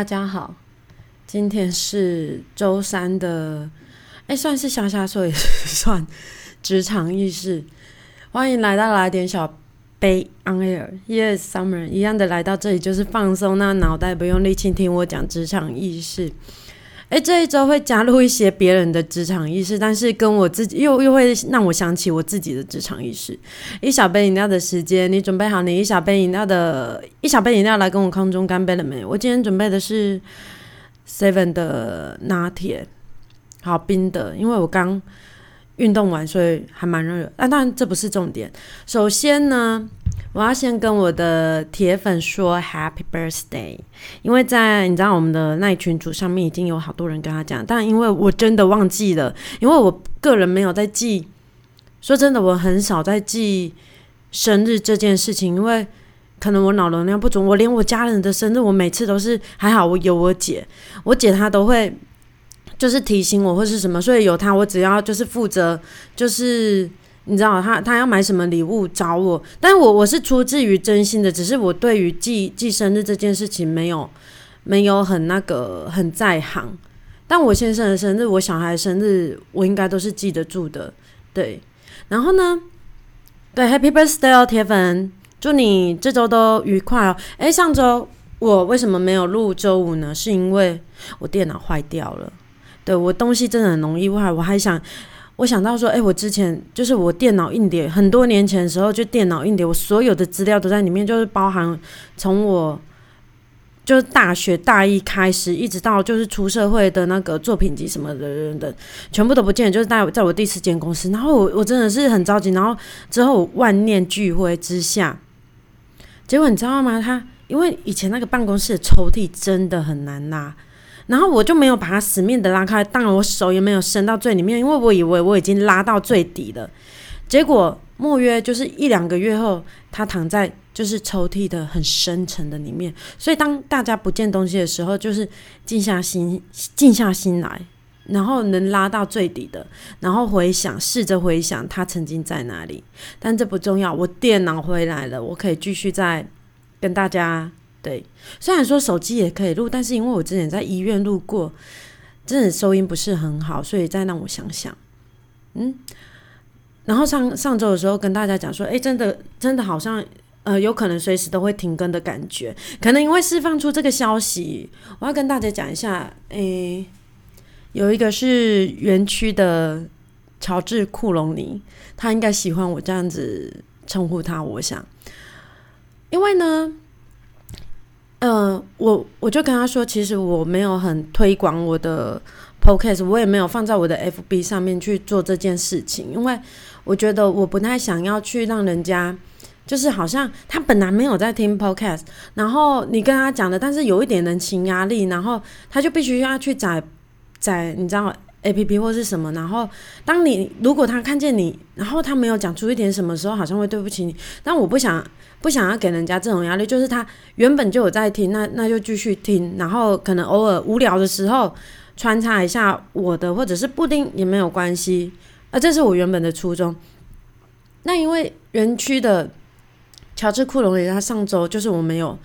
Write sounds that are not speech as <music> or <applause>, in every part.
大家好，今天是周三的，哎，算是瞎瞎说也 <laughs> 算职场意识。欢迎来到来点小杯 on air，Yes，Summer 一样的来到这里就是放松，那脑袋不用力气听我讲职场意识。哎，这一周会加入一些别人的职场意识，但是跟我自己又又会让我想起我自己的职场意识。一小杯饮料的时间，你准备好你一小杯饮料的一小杯饮料来跟我空中干杯了没？我今天准备的是 Seven 的拿铁，好冰的，因为我刚运动完，所以还蛮热。啊，当然这不是重点。首先呢。我要先跟我的铁粉说 Happy Birthday，因为在你知道我们的那群组上面已经有好多人跟他讲，但因为我真的忘记了，因为我个人没有在记，说真的，我很少在记生日这件事情，因为可能我脑容量不足，我连我家人的生日，我每次都是还好我有我姐，我姐她都会就是提醒我或是什么，所以有她，我只要就是负责就是。你知道他他要买什么礼物找我，但我我是出自于真心的，只是我对于记记生日这件事情没有没有很那个很在行。但我先生的生日，我小孩的生日，我应该都是记得住的。对，然后呢，对，Happy Birthday 哦，铁粉，祝你这周都愉快哦。诶，上周我为什么没有录周五呢？是因为我电脑坏掉了。对我东西真的很容易坏，我还想。我想到说，哎，我之前就是我电脑硬碟，很多年前的时候，就电脑硬碟，我所有的资料都在里面，就是包含从我就是大学大一开始，一直到就是出社会的那个作品集什么的人的，全部都不见，就是在在我第四间公司，然后我我真的是很着急，然后之后万念俱灰之下，结果你知道吗？他因为以前那个办公室的抽屉真的很难拉。然后我就没有把它死命的拉开，当然我手也没有伸到最里面，因为我以为我已经拉到最底了。结果莫约就是一两个月后，它躺在就是抽屉的很深层的里面。所以当大家不见东西的时候，就是静下心，静下心来，然后能拉到最底的，然后回想，试着回想它曾经在哪里。但这不重要，我电脑回来了，我可以继续再跟大家。对，虽然说手机也可以录，但是因为我之前在医院录过，真的收音不是很好，所以再让我想想，嗯，然后上上周的时候跟大家讲说，哎，真的真的好像呃有可能随时都会停更的感觉，可能因为释放出这个消息，我要跟大家讲一下，诶，有一个是园区的乔治库隆尼，他应该喜欢我这样子称呼他，我想，因为呢。嗯，我我就跟他说，其实我没有很推广我的 podcast，我也没有放在我的 FB 上面去做这件事情，因为我觉得我不太想要去让人家，就是好像他本来没有在听 podcast，然后你跟他讲的，但是有一点人情压力，然后他就必须要去载载，你知道 APP 或是什么，然后当你如果他看见你，然后他没有讲出一点什么时候，好像会对不起你，但我不想。不想要给人家这种压力，就是他原本就有在听，那那就继续听，然后可能偶尔无聊的时候穿插一下我的，或者是布丁也没有关系，啊，这是我原本的初衷。那因为园区的乔治库隆尼，他上周就是我没有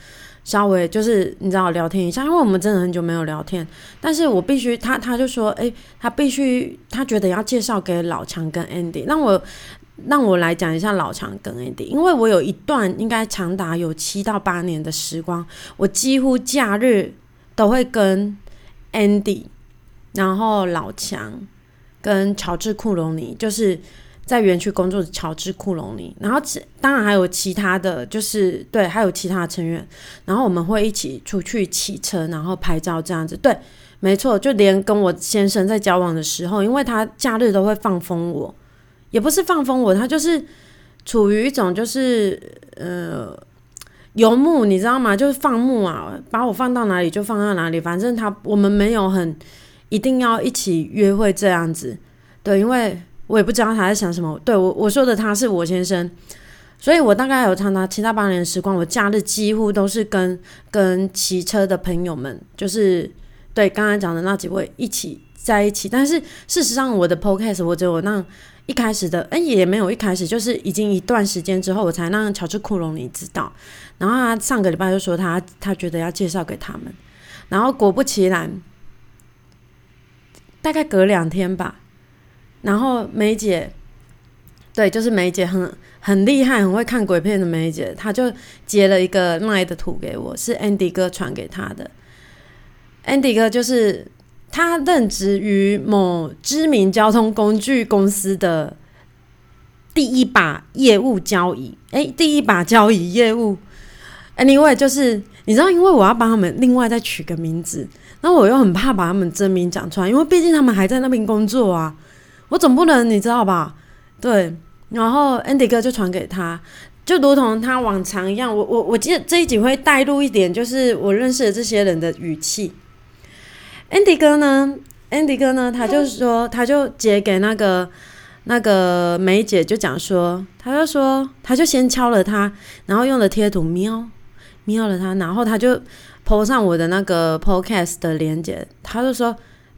稍微就是你知道聊天一下，因为我们真的很久没有聊天，但是我必须他他就说，诶，他必须他觉得要介绍给老强跟 Andy，那我。让我来讲一下老强跟 Andy，因为我有一段应该长达有七到八年的时光，我几乎假日都会跟 Andy，然后老强跟乔治库隆尼，就是在园区工作的乔治库隆尼，然后当然还有其他的就是对，还有其他成员，然后我们会一起出去骑车，然后拍照这样子。对，没错，就连跟我先生在交往的时候，因为他假日都会放风我。也不是放风我，他就是处于一种就是呃游牧，你知道吗？就是放牧啊，把我放到哪里就放到哪里，反正他我们没有很一定要一起约会这样子。对，因为我也不知道他在想什么。对我我说的他是我先生，所以我大概有长达七到八年的时光，我假日几乎都是跟跟骑车的朋友们，就是对刚才讲的那几位一起在一起。但是事实上，我的 podcast 我只有让一开始的，哎，也没有一开始，就是已经一段时间之后，我才让乔治库隆尼知道。然后他上个礼拜就说他他觉得要介绍给他们，然后果不其然，大概隔两天吧，然后梅姐，对，就是梅姐很很厉害，很会看鬼片的梅姐，她就截了一个奈的图给我，是 Andy 哥传给他的。Andy 哥就是他任职于某知名交通工具公司的第一把业务交易，哎，第一把交易业务。Anyway，就是你知道，因为我要帮他们另外再取个名字，那我又很怕把他们真名讲出来，因为毕竟他们还在那边工作啊，我总不能你知道吧？对，然后 Andy 哥就传给他，就如同他往常一样，我我我记得这一集会带入一点，就是我认识的这些人的语气。Andy 哥呢，Andy 哥呢，他就说，他就截给那个那个梅姐，就讲说，他就说，他就先敲了他，然后用了贴图喵。瞄了他，然后他就 po 上我的那个 podcast 的链接，他就说：“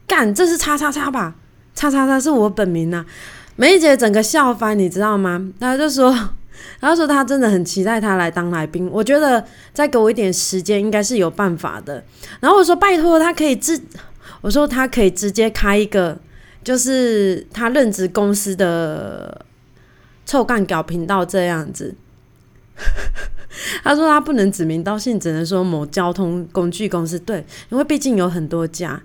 干，这是叉叉叉吧？叉叉叉是我本名呐。”梅姐整个笑翻，你知道吗？她就说，<laughs> 她说她真的很期待他来当来宾，我觉得再给我一点时间，应该是有办法的。然后我说：“拜托，他可以直，我说他可以直接开一个，就是他任职公司的臭干屌频道这样子。<laughs> ”他说他不能指名道姓，只能说某交通工具公司。对，因为毕竟有很多家。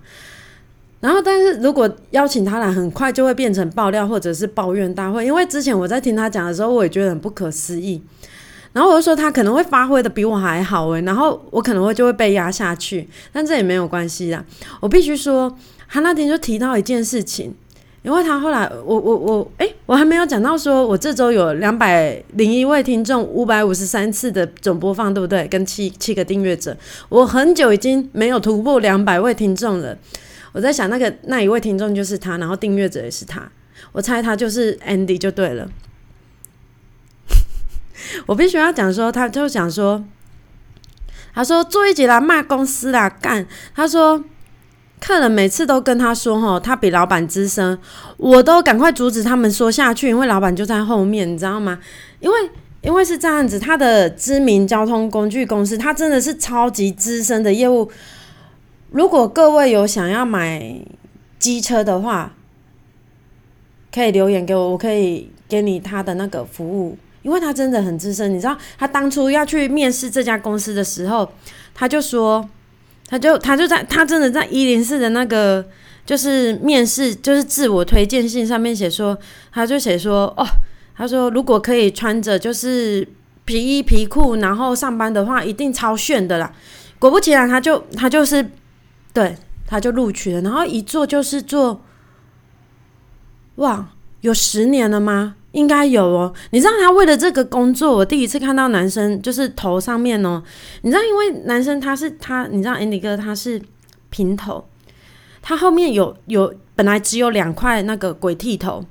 然后，但是如果邀请他来，很快就会变成爆料或者是抱怨大会。因为之前我在听他讲的时候，我也觉得很不可思议。然后我就说他可能会发挥的比我还好诶，然后我可能会就会被压下去，但这也没有关系啦。我必须说，他那天就提到一件事情。因为他后来，我我我，哎，我还没有讲到说，我这周有两百零一位听众，五百五十三次的总播放，对不对？跟七七个订阅者，我很久已经没有突破两百位听众了。我在想，那个那一位听众就是他，然后订阅者也是他，我猜他就是 Andy 就对了。<laughs> 我必须要讲说，他就讲说，他说做一集来骂公司啦，干，他说。客人每次都跟他说：“吼，他比老板资深。”我都赶快阻止他们说下去，因为老板就在后面，你知道吗？因为因为是这样子，他的知名交通工具公司，他真的是超级资深的业务。如果各位有想要买机车的话，可以留言给我，我可以给你他的那个服务，因为他真的很资深。你知道，他当初要去面试这家公司的时候，他就说。他就他就在他真的在一零四的那个就是面试就是自我推荐信上面写说，他就写说哦，他说如果可以穿着就是皮衣皮裤然后上班的话，一定超炫的啦。果不其然，他就他就是对他就录取了，然后一做就是做，哇，有十年了吗？应该有哦，你知道他为了这个工作，我第一次看到男生就是头上面哦，你知道，因为男生他是他，你知道 Andy 哥他是平头，他后面有有本来只有两块那个鬼剃头，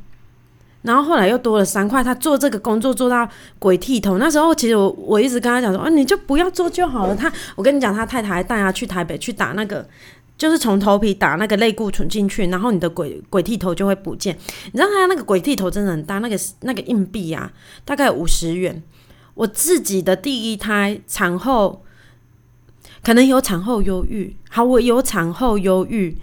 然后后来又多了三块，他做这个工作做到鬼剃头。那时候其实我我一直跟他讲说，啊，你就不要做就好了。他我跟你讲，他太太还带他去台北去打那个。就是从头皮打那个类固醇进去，然后你的鬼鬼剃头就会不见。你知道他那个鬼剃头真的很大，那个那个硬币啊，大概五十元。我自己的第一胎产后可能有产后忧郁，好，我有产后忧郁。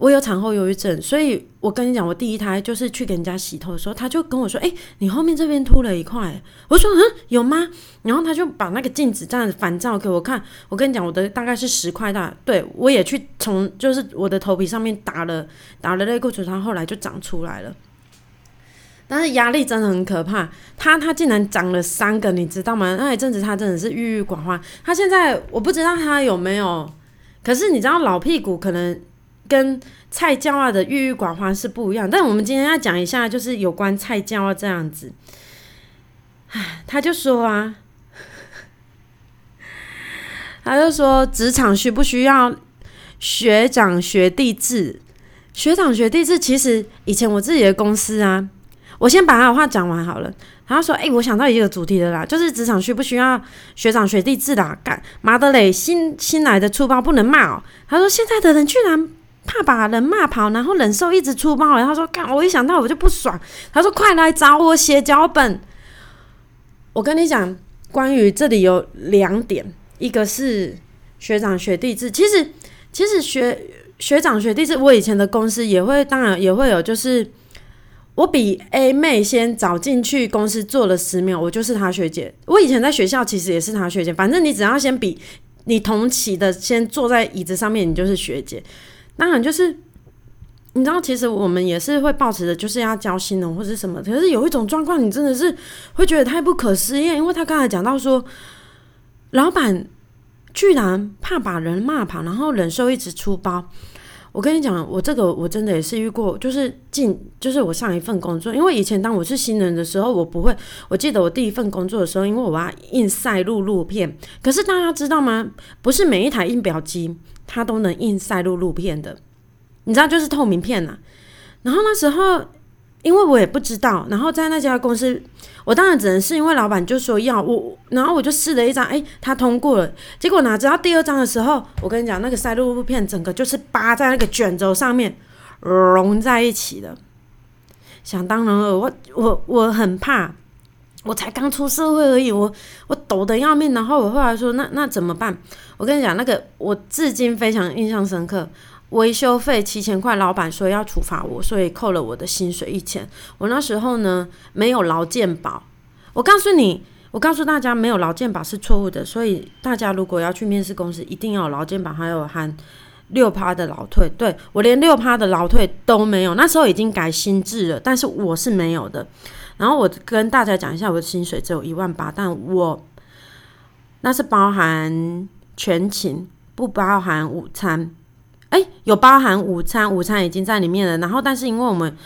我有产后忧郁症，所以我跟你讲，我第一胎就是去给人家洗头的时候，他就跟我说：“哎，你后面这边秃了一块。”我说：“嗯，有吗？”然后他就把那个镜子这样子反照给我看。我跟你讲，我的大概是十块大。对我也去从就是我的头皮上面打了打了类固醇，他后来就长出来了。但是压力真的很可怕，他他竟然长了三个，你知道吗？那一阵子他真的是郁郁寡欢。他现在我不知道他有没有，可是你知道老屁股可能。跟菜教啊的郁郁寡欢是不一样，但我们今天要讲一下，就是有关菜教啊这样子。唉，他就说啊，<laughs> 他就说职场需不需要学长学弟制？学长学弟制其实以前我自己的公司啊，我先把他的话讲完好了。他说：“哎，我想到一个主题的啦，就是职场需不需要学长学弟制啦？干妈的嘞，新新来的粗暴不能骂哦。”他说：“现在的人居然。”怕把人骂跑，然后忍受一直出包。他说：“看，我一想到我就不爽。”他说：“快来找我写脚本。”我跟你讲，关于这里有两点，一个是学长学弟制。其实，其实学学长学弟制，我以前的公司也会，当然也会有，就是我比 A 妹先早进去公司做了十秒，我就是她学姐。我以前在学校其实也是她学姐，反正你只要先比你同期的先坐在椅子上面，你就是学姐。当然就是。你知道，其实我们也是会抱持的，就是要交新人或者什么。可是有一种状况，你真的是会觉得太不可思议，因为他刚才讲到说，老板居然怕把人骂跑，然后忍受一直出包。我跟你讲，我这个我真的也是遇过，就是进，就是我上一份工作，因为以前当我是新人的时候，我不会。我记得我第一份工作的时候，因为我要印赛录录片，可是大家知道吗？不是每一台印表机它都能印赛录录片的。你知道就是透明片呐，然后那时候因为我也不知道，然后在那家公司，我当然只能是因为老板就说要我，然后我就试了一张，哎，他通过了。结果哪知道第二张的时候，我跟你讲，那个塞露片整个就是扒在那个卷轴上面融在一起的。想当然了，我我我很怕，我才刚出社会而已，我我抖得要命。然后我后来说，那那怎么办？我跟你讲，那个我至今非常印象深刻。维修费七千块，老板说要处罚我，所以扣了我的薪水一千。我那时候呢没有劳健保，我告诉你，我告诉大家没有劳健保是错误的，所以大家如果要去面试公司，一定要有劳健保，还有含六趴的劳退。对我连六趴的劳退都没有，那时候已经改新制了，但是我是没有的。然后我跟大家讲一下，我的薪水只有一万八，但我那是包含全勤，不包含午餐。哎，有包含午餐，午餐已经在里面了。然后，但是因为我们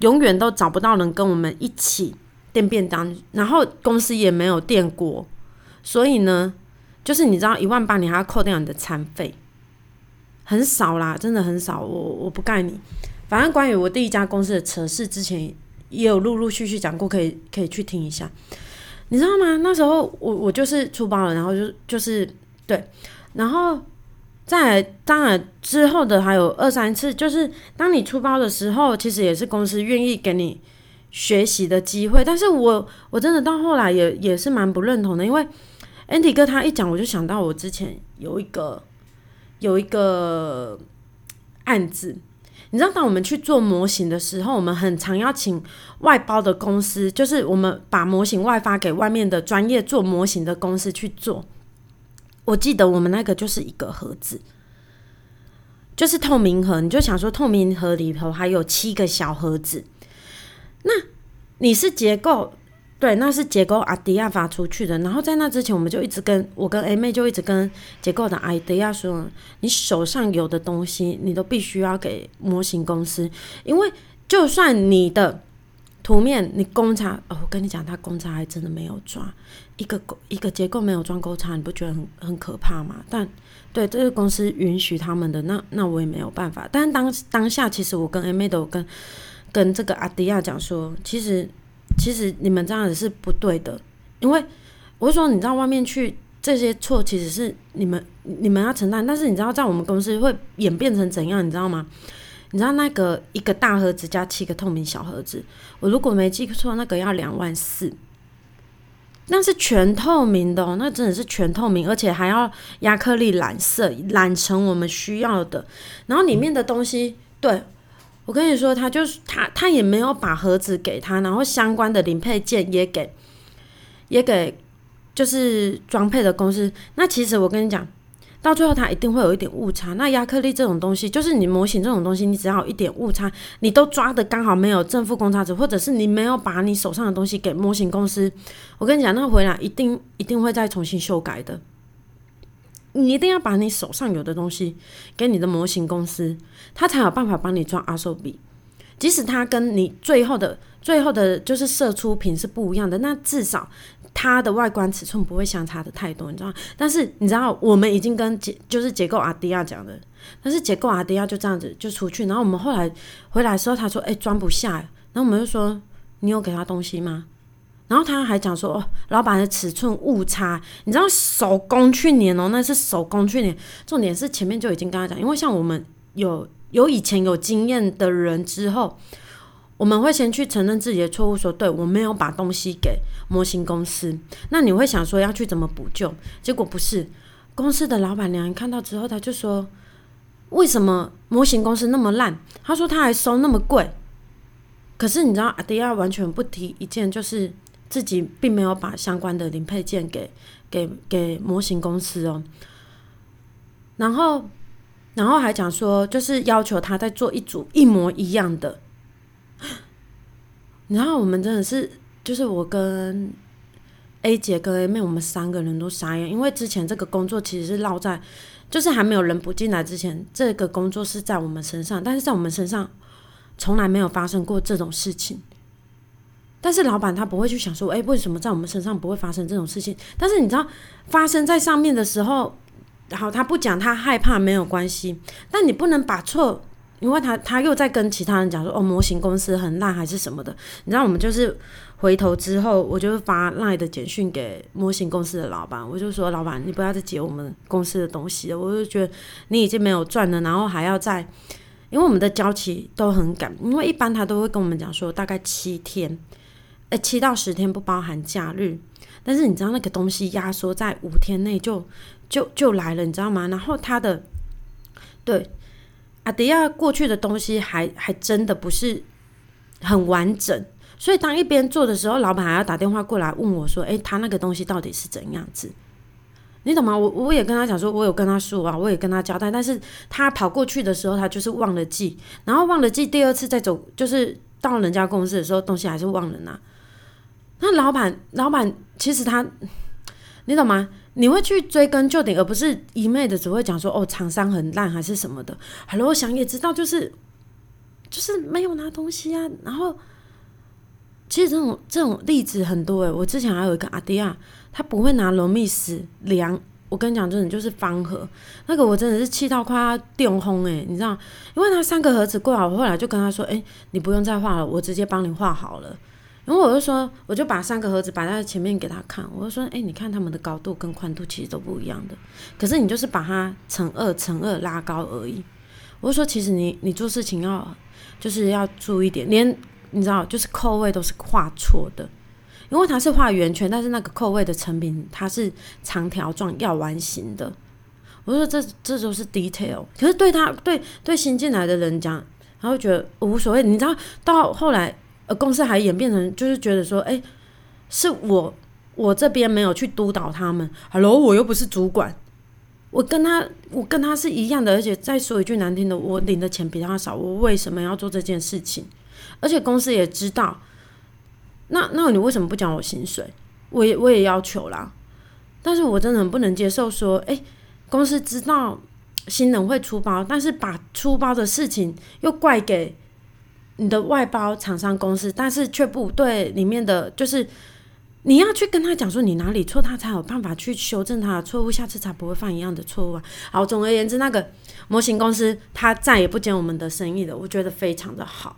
永远都找不到人跟我们一起垫便当，然后公司也没有垫锅，所以呢，就是你知道一万八，你还要扣掉你的餐费，很少啦，真的很少。我我不盖你，反正关于我第一家公司的扯事，之前也有陆陆续续讲过，可以可以去听一下。你知道吗？那时候我我就是出包了，然后就就是对，然后。在当然之后的还有二三次，就是当你出包的时候，其实也是公司愿意给你学习的机会。但是我我真的到后来也也是蛮不认同的，因为 Andy 哥他一讲，我就想到我之前有一个有一个案子，你知道，当我们去做模型的时候，我们很常要请外包的公司，就是我们把模型外发给外面的专业做模型的公司去做。我记得我们那个就是一个盒子，就是透明盒。你就想说，透明盒里头还有七个小盒子。那你是结构对，那是结构阿迪亚发出去的。然后在那之前，我们就一直跟我跟 A 妹就一直跟结构的阿迪亚说，你手上有的东西，你都必须要给模型公司，因为就算你的。图面，你公差哦，我跟你讲，他公差还真的没有抓一个一个结构没有装沟差，你不觉得很很可怕吗？但对这个公司允许他们的，那那我也没有办法。但当当下，其实我跟 M A 都跟跟这个阿迪亚讲说，其实其实你们这样子是不对的，因为我说你知道外面去这些错其实是你们你们要承担，但是你知道在我们公司会演变成怎样，你知道吗？你知道那个一个大盒子加七个透明小盒子，我如果没记错，那个要两万四，那是全透明的哦，那真的是全透明，而且还要亚克力染色染成我们需要的。然后里面的东西，对我跟你说，他就是他，他也没有把盒子给他，然后相关的零配件也给，也给就是装配的公司。那其实我跟你讲。到最后，它一定会有一点误差。那亚克力这种东西，就是你模型这种东西，你只要一点误差，你都抓的刚好没有正负公差值，或者是你没有把你手上的东西给模型公司，我跟你讲，那回来一定一定会再重新修改的。你一定要把你手上有的东西给你的模型公司，他才有办法帮你抓阿寿比。即使他跟你最后的最后的就是射出品是不一样的，那至少。它的外观尺寸不会相差的太多，你知道？但是你知道，我们已经跟结就是结构阿迪亚讲的，但是结构阿迪亚就这样子就出去，然后我们后来回来的时候，他说：“哎，装不下。”然后我们就说：“你有给他东西吗？”然后他还讲说：“哦，老板的尺寸误差，你知道手工去年哦，那是手工去年。重点是前面就已经跟他讲，因为像我们有。”有以前有经验的人之后，我们会先去承认自己的错误，说对我没有把东西给模型公司。那你会想说要去怎么补救？结果不是，公司的老板娘看到之后，他就说：“为什么模型公司那么烂？”他说他还收那么贵。可是你知道，阿迪亚完全不提一件，就是自己并没有把相关的零配件给给给模型公司哦。然后。然后还讲说，就是要求他再做一组一模一样的。然后我们真的是，就是我跟 A 姐跟 A 妹，我们三个人都傻眼，因为之前这个工作其实是落在，就是还没有人补进来之前，这个工作是在我们身上，但是在我们身上从来没有发生过这种事情。但是老板他不会去想说，哎，为什么在我们身上不会发生这种事情？但是你知道，发生在上面的时候。然后他不讲，他害怕没有关系，但你不能把错，因为他他又在跟其他人讲说哦，模型公司很烂还是什么的。你知道我们就是回头之后，我就发赖的简讯给模型公司的老板，我就说老板，你不要再接我们公司的东西，我就觉得你已经没有赚了，然后还要再，因为我们的交期都很赶，因为一般他都会跟我们讲说大概七天，诶，七到十天不包含假日，但是你知道那个东西压缩在五天内就。就就来了，你知道吗？然后他的对阿迪亚过去的东西还还真的不是很完整，所以当一边做的时候，老板还要打电话过来问我说：“诶，他那个东西到底是怎样子？”你懂吗？我我也跟他讲说，我有跟他说啊，我也跟他交代，但是他跑过去的时候，他就是忘了寄，然后忘了寄，第二次再走，就是到人家公司的时候，东西还是忘了拿。那老板老板其实他，你懂吗？你会去追根究底，而不是一昧的只会讲说哦，厂商很烂还是什么的。Hello，我想也知道，就是就是没有拿东西啊。然后其实这种这种例子很多诶，我之前还有一个阿迪亚，他不会拿罗密斯量。我跟你讲，真的就是方盒，那个我真的是气到快要电轰诶，你知道？因为他三个盒子过好，我后来就跟他说：“哎，你不用再画了，我直接帮你画好了。”然后我就说，我就把三个盒子摆在前面给他看。我就说，哎，你看他们的高度跟宽度其实都不一样的，可是你就是把它乘二乘二拉高而已。我就说，其实你你做事情要就是要注意点，连你知道，就是扣位都是画错的，因为它是画圆圈，但是那个扣位的成品它是长条状要完形的。我说这这都是 detail，可是对他对对新进来的人讲，他会觉得无所谓。你知道到后来。呃，公司还演变成就是觉得说，哎，是我我这边没有去督导他们。Hello，我又不是主管，我跟他我跟他是一样的，而且再说一句难听的，我领的钱比他少，我为什么要做这件事情？而且公司也知道，那那你为什么不讲我薪水？我也我也要求啦，但是我真的很不能接受说，哎，公司知道新人会出包，但是把出包的事情又怪给。你的外包厂商公司，但是却不对里面的，就是你要去跟他讲说你哪里错，他才有办法去修正他的错误，下次才不会犯一样的错误啊。好，总而言之，那个模型公司他再也不接我们的生意了，我觉得非常的好，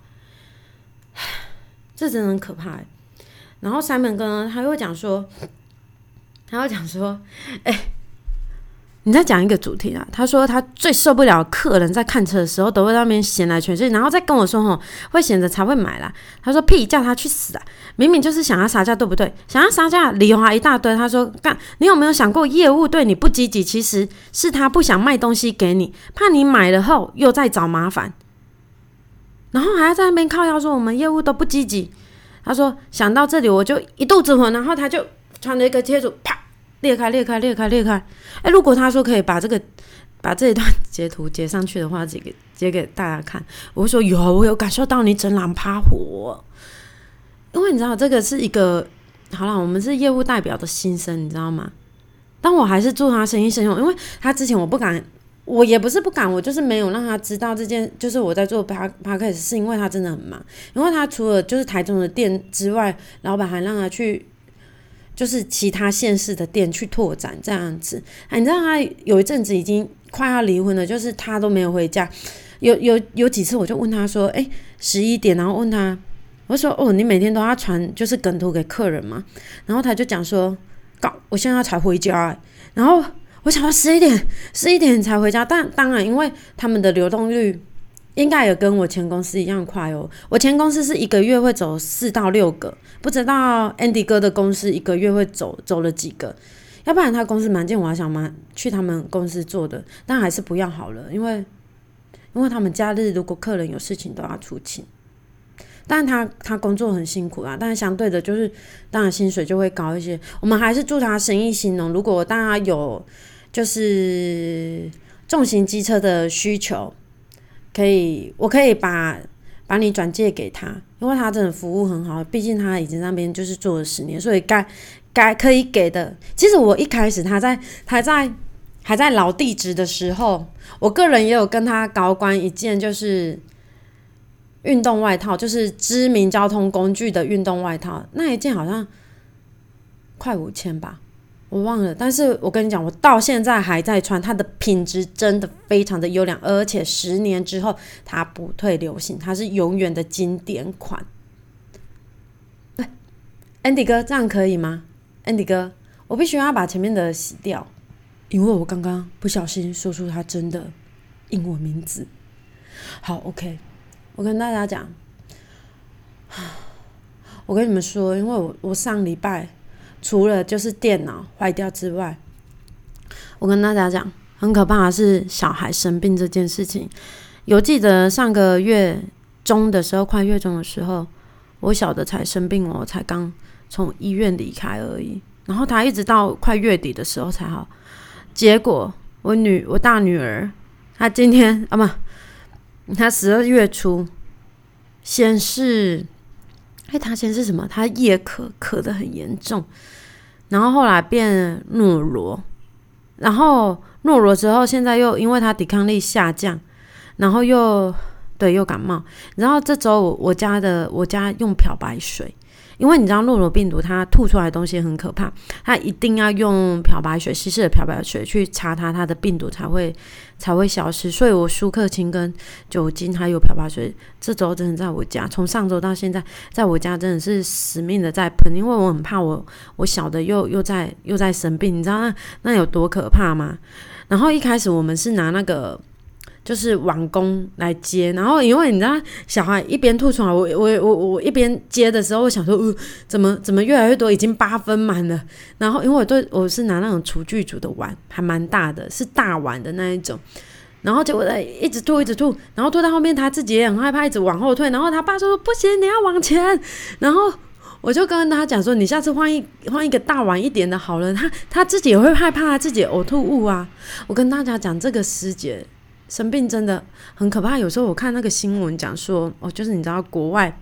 这真的很可怕。然后 Simon 哥他又讲说，他又讲说，<laughs> 哎。你再讲一个主题啊？他说他最受不了客人在看车的时候都会在那边闲来全去，然后再跟我说吼会闲着才会买啦。他说屁，叫他去死啊！明明就是想要杀价，对不对？想要杀价，理由还一大堆。他说干，你有没有想过业务对你不积极，其实是他不想卖东西给你，怕你买了后又在找麻烦，然后还要在那边靠腰说我们业务都不积极。他说想到这里我就一肚子火，然后他就穿着一个贴图啪。裂开，裂开，裂开，裂开！哎，如果他说可以把这个把这一段截图截上去的话，截给截给大家看，我会说有，我有感受到你整狼趴火，因为你知道这个是一个好了，我们是业务代表的心声，你知道吗？但我还是祝他生意兴隆，因为他之前我不敢，我也不是不敢，我就是没有让他知道这件，就是我在做 P P K，是因为他真的很忙，因为他除了就是台中的店之外，老板还让他去。就是其他县市的店去拓展这样子，你知道他有一阵子已经快要离婚了，就是他都没有回家。有有有几次我就问他说：“哎，十一点，然后问他，我说哦，你每天都要传就是梗图给客人吗？”然后他就讲说：“搞，我现在才回家。”然后我想到十一点，十一点才回家，但当然因为他们的流动率应该也跟我前公司一样快哦。我前公司是一个月会走四到六个，不知道 Andy 哥的公司一个月会走走了几个。要不然他公司蛮近，我还想蛮去他们公司做的，但还是不要好了，因为因为他们假日如果客人有事情都要出勤。但他他工作很辛苦啊，但相对的，就是当然薪水就会高一些。我们还是祝他生意兴隆。如果大家有就是重型机车的需求，可以我可以把把你转借给他，因为他真的服务很好。毕竟他已经那边就是做了十年，所以该该可以给的。其实我一开始他在还在还在老地址的时候，我个人也有跟他高官一件就是。运动外套就是知名交通工具的运动外套，那一件好像快五千吧，我忘了。但是我跟你讲，我到现在还在穿，它的品质真的非常的优良，而且十年之后它不退流行，它是永远的经典款。对，Andy 哥，这样可以吗？Andy 哥，我必须要把前面的洗掉，因为我刚刚不小心说出他真的英文名字。好，OK。我跟大家讲，我跟你们说，因为我我上礼拜除了就是电脑坏掉之外，我跟大家讲，很可怕的是小孩生病这件事情。有记得上个月中的时候，快月中的时候，我小的才生病，我才刚从医院离开而已。然后他一直到快月底的时候才好。结果我女我大女儿，她今天啊不。她十二月初先是，哎，他先是什么？他夜咳，咳的很严重，然后后来变懦弱，然后懦弱之后，现在又因为他抵抗力下降，然后又对又感冒，然后这周我家的我家用漂白水。因为你知道诺罗病毒它吐出来的东西很可怕，它一定要用漂白水稀释的漂白水去擦它，它的病毒才会才会消失。所以我舒克清跟酒精还有漂白水，这周真的在我家，从上周到现在，在我家真的是死命的在喷，因为我很怕我我小的又又在又在生病，你知道那那有多可怕吗？然后一开始我们是拿那个。就是网工来接，然后因为你知道小孩一边吐出来，我我我我一边接的时候，我想说，呃，怎么怎么越来越多，已经八分满了。然后因为我对我是拿那种厨具组的碗，还蛮大的，是大碗的那一种。然后结果在一直吐，一直吐，然后吐到后面他自己也很害怕，一直往后退。然后他爸说不行，你要往前。然后我就跟他讲说，你下次换一换一个大碗一点的好了。他他自己也会害怕自己呕吐物啊。我跟大家讲这个师姐。生病真的很可怕。有时候我看那个新闻讲说，哦，就是你知道国外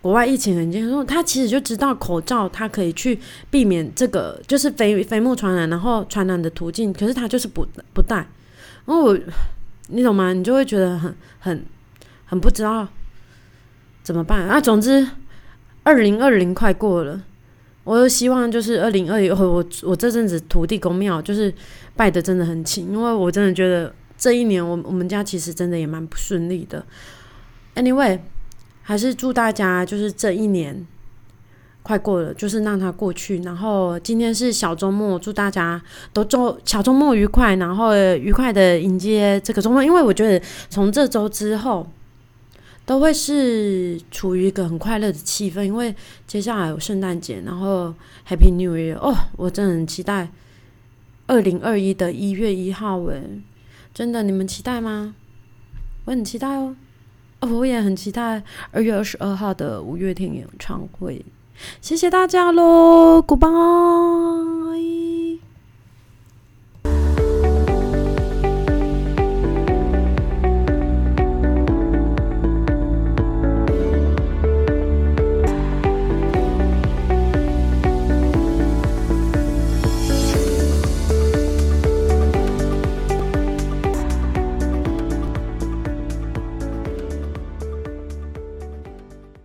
国外疫情很严重，他其实就知道口罩它可以去避免这个就是飞飞沫传染，然后传染的途径，可是他就是不不戴。然后我你懂吗？你就会觉得很很很不知道怎么办啊。总之，二零二零快过了，我希望就是二零二一，我我这阵子土地公庙就是拜的真的很勤，因为我真的觉得。这一年，我我们家其实真的也蛮不顺利的。Anyway，还是祝大家就是这一年快过了，就是让它过去。然后今天是小周末，祝大家都周小周末愉快，然后愉快的迎接这个周末。因为我觉得从这周之后都会是处于一个很快乐的气氛，因为接下来有圣诞节，然后 Happy New Year 哦，我真的很期待二零二一的一月一号诶。真的，你们期待吗？我很期待哦，哦，我也很期待二月二十二号的五月天演唱会。谢谢大家喽，Goodbye。